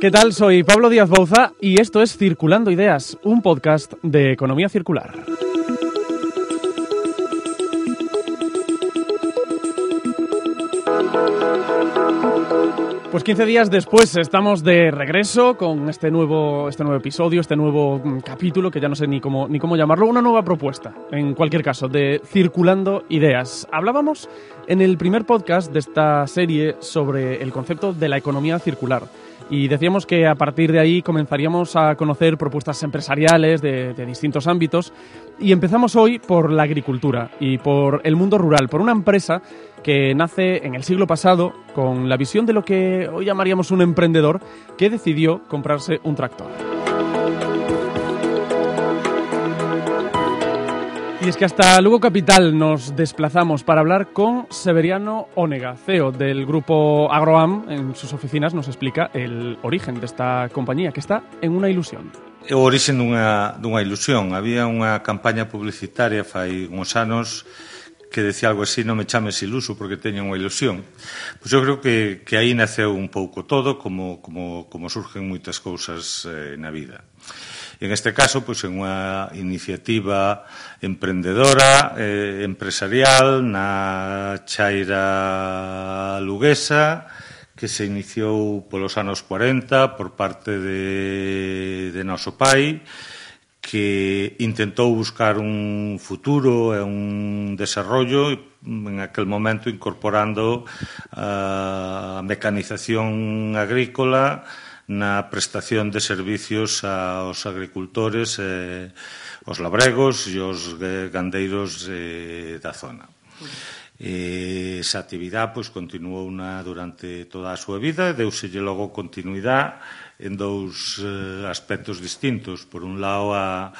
¿Qué tal? Soy Pablo Díaz Bouza y esto es Circulando Ideas, un podcast de economía circular. Pues 15 días después estamos de regreso con este nuevo, este nuevo episodio, este nuevo mm, capítulo, que ya no sé ni cómo, ni cómo llamarlo, una nueva propuesta, en cualquier caso, de Circulando Ideas. Hablábamos en el primer podcast de esta serie sobre el concepto de la economía circular y decíamos que a partir de ahí comenzaríamos a conocer propuestas empresariales de, distintos ámbitos y empezamos hoy por la agricultura y por el mundo rural, por una empresa que nace en el siglo pasado con la visión de lo que hoy llamaríamos un emprendedor que decidió comprarse un tractor. Y es que hasta Lugo Capital nos desplazamos para hablar con Severiano Onega, CEO del grupo Agroam. En sus oficinas nos explica el origen desta compañía, que está en unha ilusión. É o origen dunha, dunha ilusión. Había unha campaña publicitaria fai uns anos que decía algo así, non me chames iluso porque teño unha ilusión. Pois eu creo que, que aí naceu un pouco todo, como, como, como surgen moitas cousas eh, na vida. En este caso, pois, en unha iniciativa emprendedora, eh, empresarial, na Chaira Luguesa, que se iniciou polos anos 40 por parte de, de noso pai, que intentou buscar un futuro e un desarrollo en aquel momento incorporando a mecanización agrícola na prestación de servicios aos agricultores, eh, os labregos e os gandeiros eh, da zona. E esa actividade pois, continuou na, durante toda a súa vida e deuselle logo continuidade en dous eh, aspectos distintos. Por un lado, a,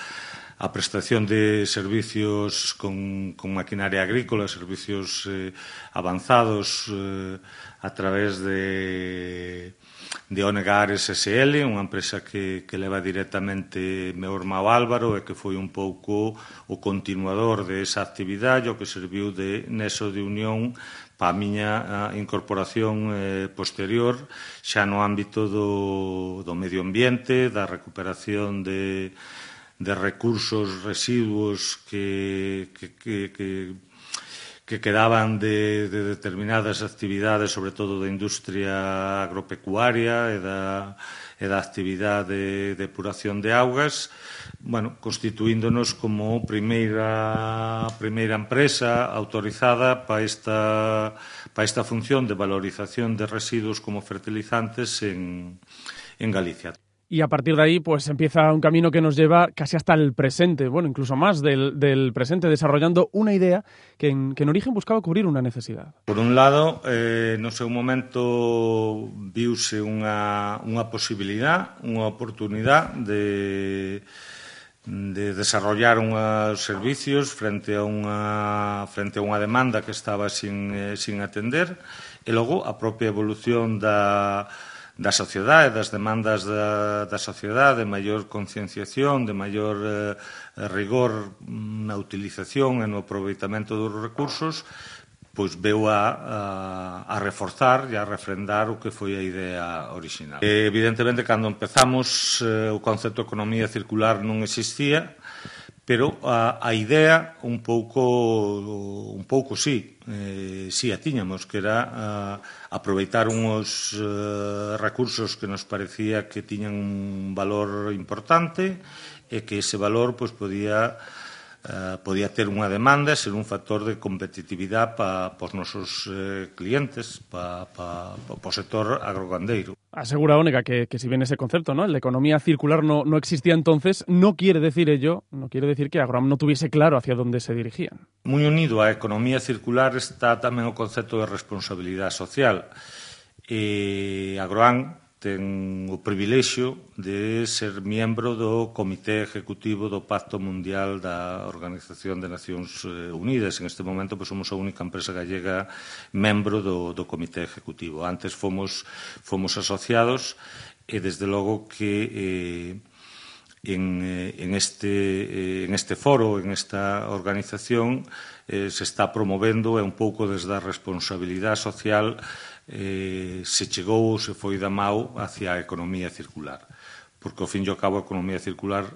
a prestación de servicios con, con maquinaria agrícola, servicios eh, avanzados eh, a través de de Onegares SL, unha empresa que, que leva directamente meu irmão Álvaro e que foi un pouco o continuador de esa actividade, o que serviu de nexo de unión para a miña incorporación eh, posterior xa no ámbito do, do medio ambiente, da recuperación de, de recursos residuos que, que, que, que que quedaban de, de determinadas actividades, sobre todo da industria agropecuaria e da, e da actividade de depuración de augas, bueno, constituíndonos como primeira, primeira empresa autorizada para esta, para esta función de valorización de residuos como fertilizantes en, en Galicia y a partir de ahí pues empieza un camino que nos lleva casi hasta el presente, bueno, incluso más del, del presente, desarrollando una idea que en, que en, origen buscaba cubrir una necesidad. Por un lado, eh, no seu un momento viuse unha, unha posibilidad, unha oportunidad de de desarrollar uns servicios frente a unha frente a unha demanda que estaba sin, eh, sin atender e logo a propia evolución da, da sociedade, das demandas da, da sociedade, de maior concienciación, de maior eh, rigor mm, na utilización e no aproveitamento dos recursos, pois veu a, a, a reforzar e a refrendar o que foi a idea original. E, evidentemente, cando empezamos, eh, o concepto de economía circular non existía, pero a, a idea un pouco un pouco sí, eh, sí a tiñamos, que era a, aproveitar uns eh, recursos que nos parecía que tiñan un valor importante e que ese valor pois podía eh, podía ter unha demanda e ser un factor de competitividade para pa os nosos eh, clientes, para pa, pa, pa o sector agrogandeiro. Asegura Ónega que, que si bien ese concepto, ¿no? la economía circular no, no existía entonces, no quiere decir ello, no quiere decir que Agroam no tuviese claro hacia dónde se dirigían. Muy unido á economía circular está tamén o concepto de responsabilidade social. Eh, Agroam ten o privilexio de ser membro do Comité Ejecutivo do Pacto Mundial da Organización de Nacións eh, Unidas. En este momento pois, somos a única empresa gallega membro do, do Comité Ejecutivo. Antes fomos, fomos asociados e desde logo que eh, en, eh, en, este, eh, en este foro, en esta organización, eh, se está promovendo é un pouco desde a responsabilidade social eh, se chegou ou se foi da mau hacia a economía circular. Porque, ao fin e ao cabo, a economía circular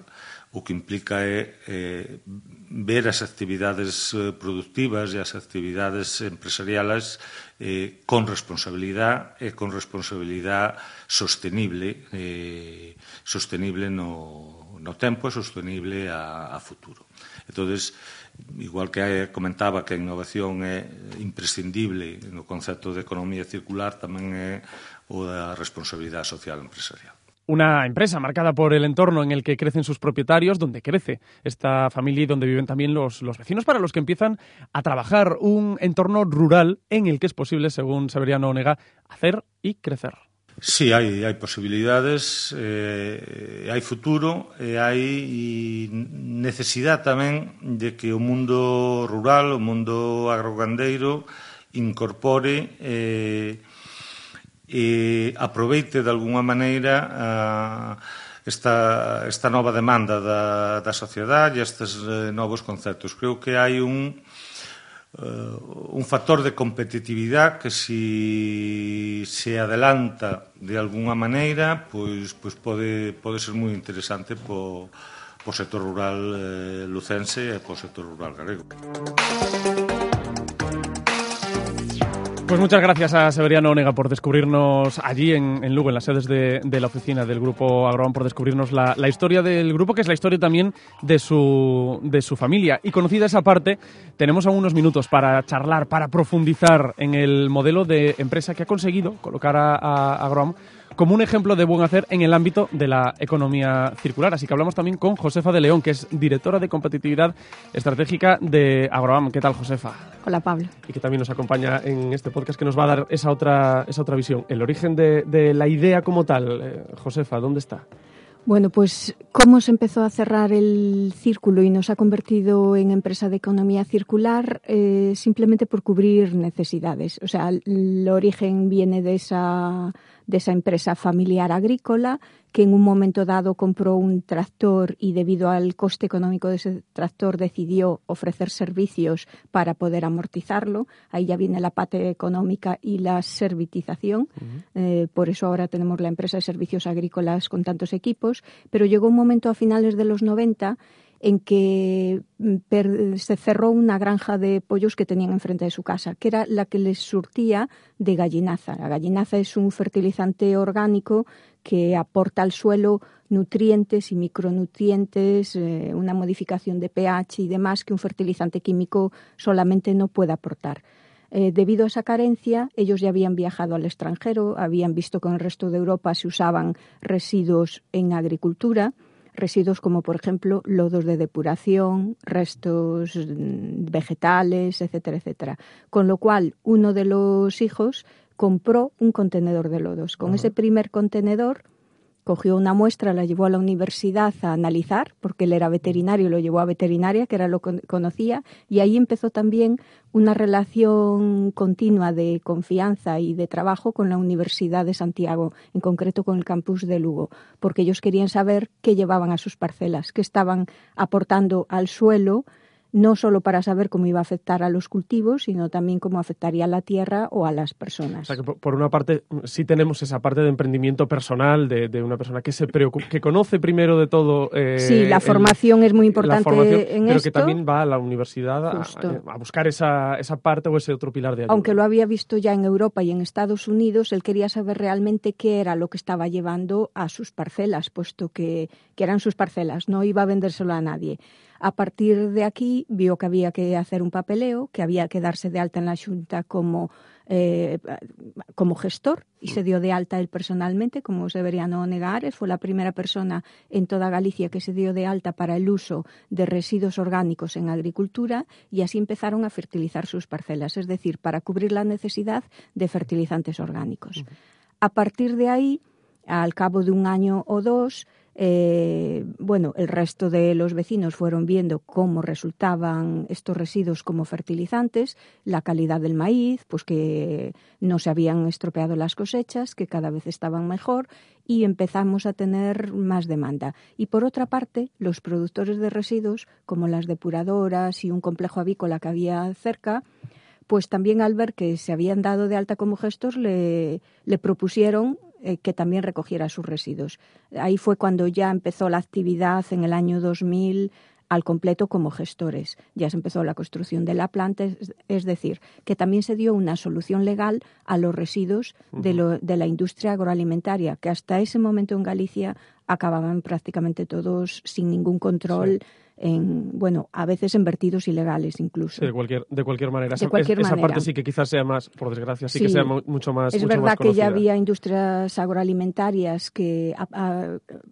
o que implica é eh, ver as actividades eh, productivas e as actividades empresariales eh, con responsabilidade e con responsabilidade sostenible eh, sostenible no, no tempo e sostenible a, a futuro. Entonces, igual que comentaba que a innovación é imprescindible no concepto de economía circular, tamén é o da responsabilidade social empresarial. Una empresa marcada por el entorno en el que crecen sus propietarios, donde crece esta familia y donde viven también los, los, vecinos para los que empiezan a trabajar. Un entorno rural en el que es posible, según Severiano Onega, hacer y crecer. Sí, hai, hai posibilidades, eh, hai futuro e hai necesidade tamén de que o mundo rural, o mundo agrogandeiro incorpore eh, e aproveite de alguna maneira a esta, esta nova demanda da, da sociedade e estes eh, novos conceptos. Creo que hai un, eh, Eh, un factor de competitividade que si se adelanta de algunha maneira, pois, pois pode, pode ser moi interesante po, po sector rural eh, lucense e po sector rural galego. Música Pues muchas gracias a Severiano Onega por descubrirnos allí en, Lugo, en las sedes de, la oficina del Grupo Agroam, por descubrirnos la, historia del grupo, que es la historia también de su, de su familia. Y conocida esa parte, tenemos aún unos minutos para charlar, para profundizar en el modelo de empresa que ha conseguido colocar a, a Agroam como un ejemplo de buen hacer en el ámbito de la economía circular. Así que hablamos también con Josefa de León, que es directora de competitividad estratégica de Agroam. ¿Qué tal, Josefa? Hola, Pablo. Y que también nos acompaña en este podcast que nos va a dar esa otra, esa otra visión. El origen de, de la idea como tal, eh, Josefa, ¿dónde está? Bueno, pues cómo se empezó a cerrar el círculo y nos ha convertido en empresa de economía circular eh, simplemente por cubrir necesidades. O sea, el origen viene de esa de esa empresa familiar agrícola que en un momento dado compró un tractor y debido al coste económico de ese tractor decidió ofrecer servicios para poder amortizarlo. Ahí ya viene la parte económica y la servitización. eh, por eso ahora tenemos la empresa de servicios agrícolas con tantos equipos. Pero llegó un momento a finales de los 90 en que mm, se cerró una granja de pollos que tenían enfrente de su casa, que era la que les surtía de gallinaza. La gallinaza es un fertilizante orgánico que aporta al suelo nutrientes y micronutrientes, eh, una modificación de pH y demás que un fertilizante químico solamente no puede aportar. Eh, debido a esa carencia, ellos ya habían viajado al extranjero, habían visto que en el resto de Europa se usaban residuos en agricultura residuos como por ejemplo lodos de depuración, restos mm, vegetales, etcétera, etcétera. Con lo cual, uno de los hijos compró un contenedor de lodos. Con ese primer contenedor cogió una muestra, la llevó a la universidad a analizar, porque él era veterinario, lo llevó a veterinaria, que era lo que conocía, y ahí empezó también una relación continua de confianza y de trabajo con la Universidad de Santiago, en concreto con el campus de Lugo, porque ellos querían saber qué llevaban a sus parcelas, qué estaban aportando al suelo, no solo para saber cómo iba a afectar a los cultivos, sino también cómo afectaría a la tierra o a las personas. O sea, que por una parte sí tenemos esa parte de emprendimiento personal de, de una persona que se preocupa, que conoce primero de todo. Eh, sí, la formación el, es muy importante en pero esto. que también va a la universidad a, a, buscar esa, esa parte o ese otro pilar de ayuda. Aunque lo había visto ya en Europa y en Estados Unidos, él quería saber realmente qué era lo que estaba llevando a sus parcelas, puesto que, que eran sus parcelas, no iba a vendérselo a nadie. A partir de aquí vio que había que hacer un papeleo, que había que darse de alta en la Junta como eh, como gestor y se dio de alta él personalmente, como Severiano Negares. Fue la primera persona en toda Galicia que se dio de alta para el uso de residuos orgánicos en agricultura y así empezaron a fertilizar sus parcelas, es decir, para cubrir la necesidad de fertilizantes orgánicos. A partir de ahí, al cabo de un año o dos, eh, bueno, el resto de los vecinos fueron viendo cómo resultaban estos residuos como fertilizantes, la calidad del maíz, pues que no se habían estropeado las cosechas, que cada vez estaban mejor y empezamos a tener más demanda. Y por otra parte, los productores de residuos, como las depuradoras y un complejo avícola que había cerca, pues también al ver que se habían dado de alta como gestos, le, le propusieron eh, que también recogiera sus residuos. Ahí fue cuando ya empezó la actividad en el año 2000 al completo como gestores. Ya se empezó la construcción de la planta, es, decir, que también se dio una solución legal a los residuos de, lo, de, la industria agroalimentaria, que hasta ese momento en Galicia acababan prácticamente todos sin ningún control en, bueno, a veces en vertidos ilegales incluso. de cualquier, de cualquier manera. esa, parte sí que quizás sea más, por desgracia, sí, que sea mucho más Es verdad que ya había industrias agroalimentarias que,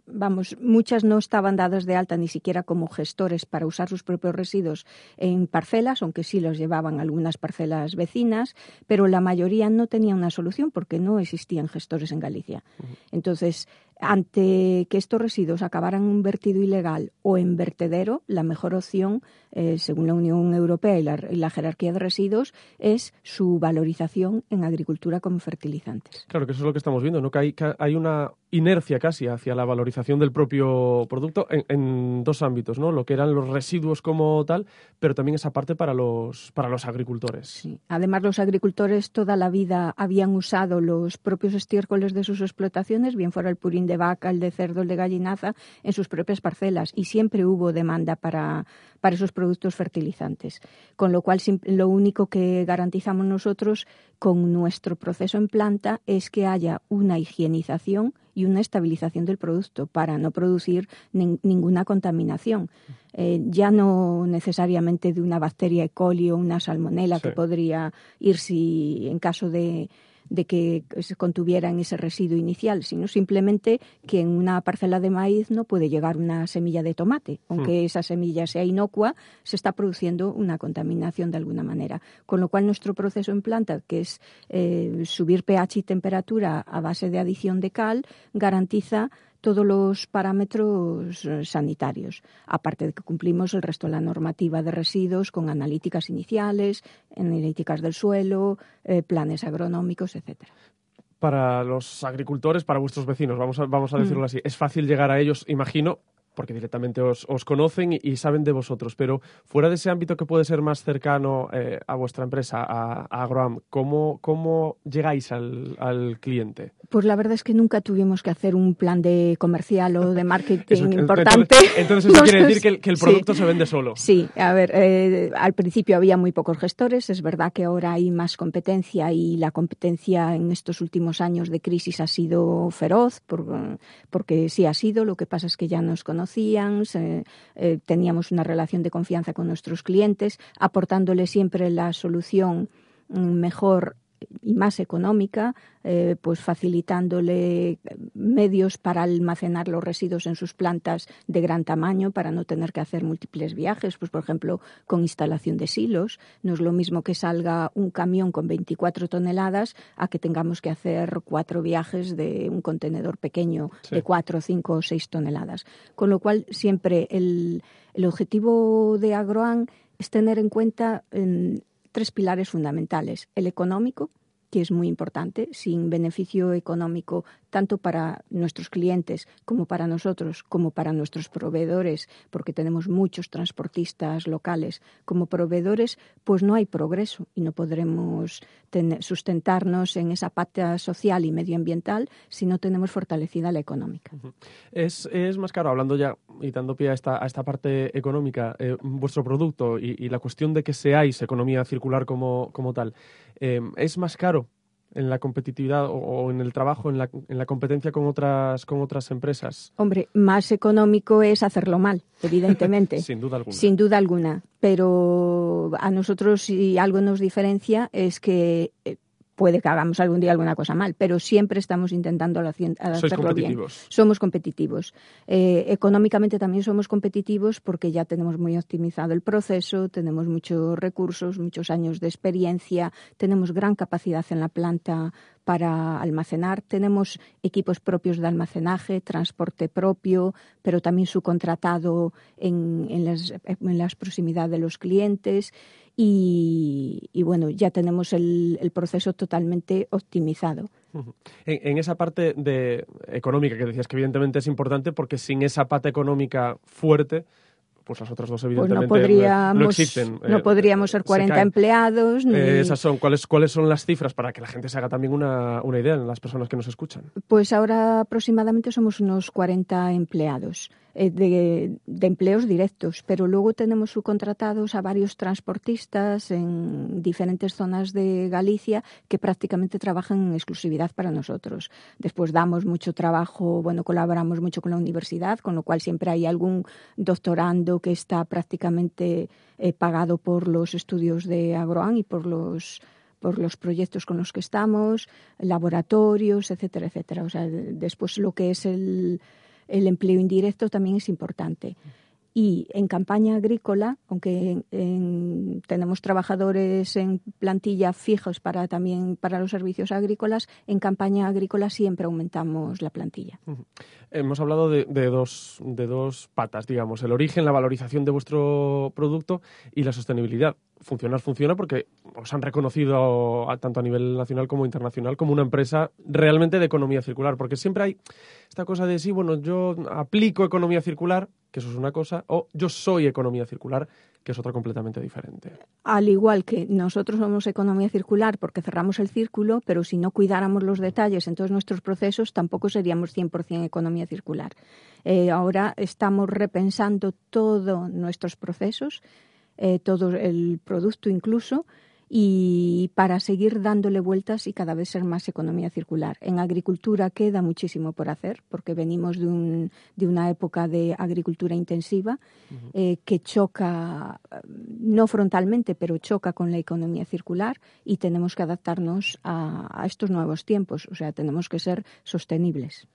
vamos, muchas no estaban dadas de alta ni siquiera como gestores para usar sus propios residuos en parcelas, aunque sí los llevaban algunas parcelas vecinas, pero la mayoría no tenía una solución porque no existían gestores en Galicia. Entonces, ante que estos residuos acabaran en un vertido ilegal o en vertedero, la mejor opción, eh, según la Unión Europea y la, jerarquía de residuos, es su valorización en agricultura como fertilizantes. Claro, que eso es lo que estamos viendo, ¿no? que hay, que hay una inercia casi hacia la valorización del propio producto en, dos ámbitos, ¿no? Lo que eran los residuos como tal, pero también esa parte para los, para los agricultores. Sí. Además, los agricultores toda la vida habían usado los propios estiércoles de sus explotaciones, bien fuera el purín de vaca, el de cerdo, el de gallinaza, en sus propias parcelas y siempre hubo demanda para, para esos productos fertilizantes. Con lo cual, lo único que garantizamos nosotros con nuestro proceso en planta es que haya una higienización y una estabilización del producto para no producir ninguna contaminación. Eh, ya no necesariamente de una bacteria E. coli o una salmonela que podría ir si en caso de de que se contuviera en ese residuo inicial, sino simplemente que en una parcela de maíz no puede llegar una semilla de tomate. Aunque hmm. esa semilla sea inocua, se está produciendo una contaminación de alguna manera. Con lo cual, nuestro proceso en planta, que es eh, subir pH y temperatura a base de adición de cal, garantiza todos los parámetros eh, sanitarios, aparte de que cumplimos el resto de la normativa de residuos con analíticas iniciales, analíticas del suelo, eh, planes agronómicos, etcétera para los agricultores, para vuestros vecinos, vamos a, vamos a decirlo mm. así. Es fácil llegar a ellos, imagino, porque directamente os, conocen y, saben de vosotros, pero fuera de ese ámbito que puede ser más cercano eh, a vuestra empresa, a, Agroam, ¿cómo, ¿cómo, llegáis al, al, cliente? Pues la verdad es que nunca tuvimos que hacer un plan de comercial o de marketing importante. Entonces, eso quiere decir que el, producto se vende solo. Sí, a ver, eh, al principio había muy pocos gestores, es verdad que ahora hay más competencia y la competencia en estos últimos años de crisis ha sido feroz, porque sí ha sido, lo que pasa es que ya nos conocemos conocían, eh, teníamos una relación de confianza con nuestros clientes, aportándole siempre la solución mm, mejor y más económica, eh, pues facilitándole medios para almacenar los residuos en sus plantas de gran tamaño para no tener que hacer múltiples viajes, pues por ejemplo con instalación de silos. No es lo mismo que salga un camión con 24 toneladas a que tengamos que hacer cuatro viajes de un contenedor pequeño de 4, 5 o 6 toneladas. Con lo cual siempre el, objetivo de Agroan es tener en cuenta tres pilares fundamentales. El económico, que es muy importante, sin beneficio económico tanto para nuestros clientes como para nosotros, como para nuestros proveedores, porque tenemos muchos transportistas locales como proveedores, pues no hay progreso y no podremos sustentarnos en esa pata social y medioambiental si no tenemos fortalecida la económica. es, más caro, hablando ya y dando pie a esta, a esta parte económica, eh, vuestro producto y, la cuestión de que seáis economía circular como, como tal, eh, ¿es más caro en la competitividad o, en el trabajo, en la, en la, competencia con otras, con otras empresas? Hombre, más económico es hacerlo mal, evidentemente. Sin duda alguna. Sin duda alguna. Pero a nosotros, si algo nos diferencia, es que eh, puede que hagamos algún día alguna cosa mal, pero siempre estamos intentando hacerlo bien. Somos competitivos. Eh, económicamente también somos competitivos porque ya tenemos muy optimizado el proceso, tenemos muchos recursos, muchos años de experiencia, tenemos gran capacidad en la planta para almacenar. Tenemos equipos propios de almacenaje, transporte propio, pero también subcontratado en, en, las, en las proximidades de los clientes. Y, bueno, ya tenemos el, proceso totalmente optimizado. En, esa parte de económica que decías que evidentemente es importante porque sin esa pata económica fuerte pues las otras dos pues evidentemente no, podríamos, no existen. No eh, podríamos ser 40 empleados. Eh, esas son, ¿cuáles, ¿Cuáles son las cifras para que la gente se haga también una, una idea en las personas que nos escuchan? Pues ahora aproximadamente somos unos 40 empleados. Eh, de, empleos directos, pero luego tenemos subcontratados a varios transportistas en diferentes zonas de Galicia que prácticamente trabajan en exclusividad para nosotros. Después damos mucho trabajo, bueno, colaboramos mucho con la universidad, con lo cual siempre hay algún doctorando que está prácticamente eh, pagado por los estudios de Agroan y por los por los proyectos con los que estamos, laboratorios, etcétera, etcétera. O sea, después lo que es el, el empleo indirecto también es importante. Y en campaña agrícola, aunque tenemos trabajadores en plantilla fijos para también para los servicios agrícolas, en campaña agrícola siempre aumentamos la plantilla. Hemos hablado de, dos, de dos patas, digamos, el origen, la valorización de vuestro producto y la sostenibilidad. Funcionar funciona porque os han reconocido tanto a nivel nacional como internacional como una empresa realmente de economía circular, porque siempre hay esta cosa de sí, bueno, yo aplico economía circular, que eso es una cosa, o yo soy economía circular, que es otra completamente diferente. Al igual que nosotros somos economía circular porque cerramos el círculo, pero si no cuidáramos los detalles en todos nuestros procesos, tampoco seríamos 100% economía circular. Eh, ahora estamos repensando todos nuestros procesos, eh, todo el producto incluso, y para seguir dándole vueltas y cada vez ser más economía circular. En agricultura queda muchísimo por hacer porque venimos de, un, de una época de agricultura intensiva eh, que choca, no frontalmente, pero choca con la economía circular y tenemos que adaptarnos a estos nuevos tiempos, o sea, tenemos que ser sostenibles.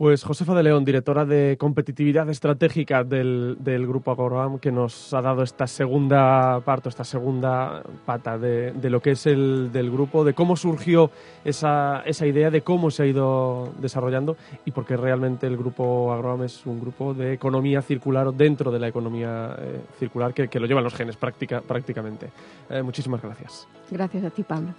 Pues Josefa de León, directora de competitividad estratégica del, Grupo Agroam, que nos ha dado esta segunda parte, esta segunda pata de, lo que es el del grupo, de cómo surgió esa, esa, idea, de cómo se ha ido desarrollando y por qué realmente el Grupo Agroam es un grupo de economía circular dentro de la economía eh, circular que, lo llevan los genes práctica, prácticamente. Eh, muchísimas gracias. Gracias a ti, Pablo.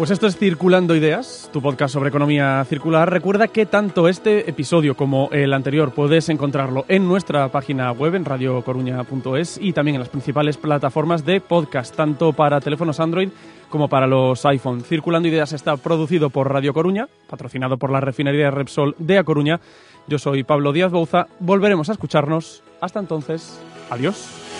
Pues esto es Circulando Ideas, tu podcast sobre economía circular. Recuerda que tanto este episodio como el anterior puedes encontrarlo en nuestra página web en radiocoruña.es y también en las principales plataformas de podcast, tanto para teléfonos Android como para los iPhone. Circulando Ideas está producido por Radio Coruña, patrocinado por la refinería Repsol de A Coruña. Yo soy Pablo Díaz Bouza. Volveremos a escucharnos. Hasta entonces, adiós.